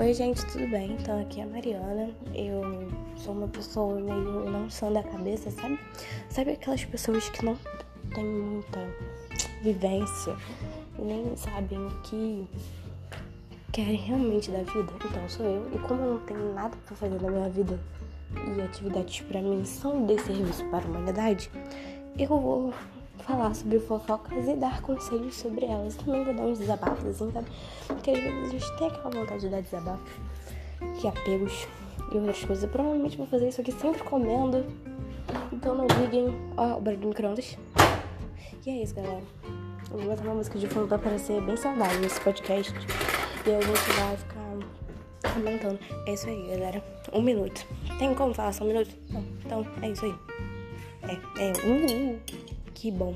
Oi, gente, tudo bem? Então, aqui é a Mariana. Eu sou uma pessoa meio não sã da cabeça, sabe? Sabe aquelas pessoas que não têm muita vivência e nem sabem o que querem realmente da vida? Então, sou eu. E como eu não tenho nada pra fazer na minha vida e atividades para mim são de serviço para a humanidade, eu vou falar sobre fofocas e dar conselhos sobre elas. Também vou dar uns desabafos, assim, sabe? Porque às vezes a gente tem aquela vontade de dar desabafos, que apegos e outras coisas. Eu provavelmente vou fazer isso aqui sempre comendo. Então não liguem. Ó, o barulho do micro-ondas. E é isso, galera. Eu vou botar uma música de fundo pra parecer bem saudável nesse podcast. E a gente vai ficar comentando. É isso aí, galera. Um minuto. Tem como falar só um minuto? Não. Então, é isso aí. É, é. Uh, uh. Que bom.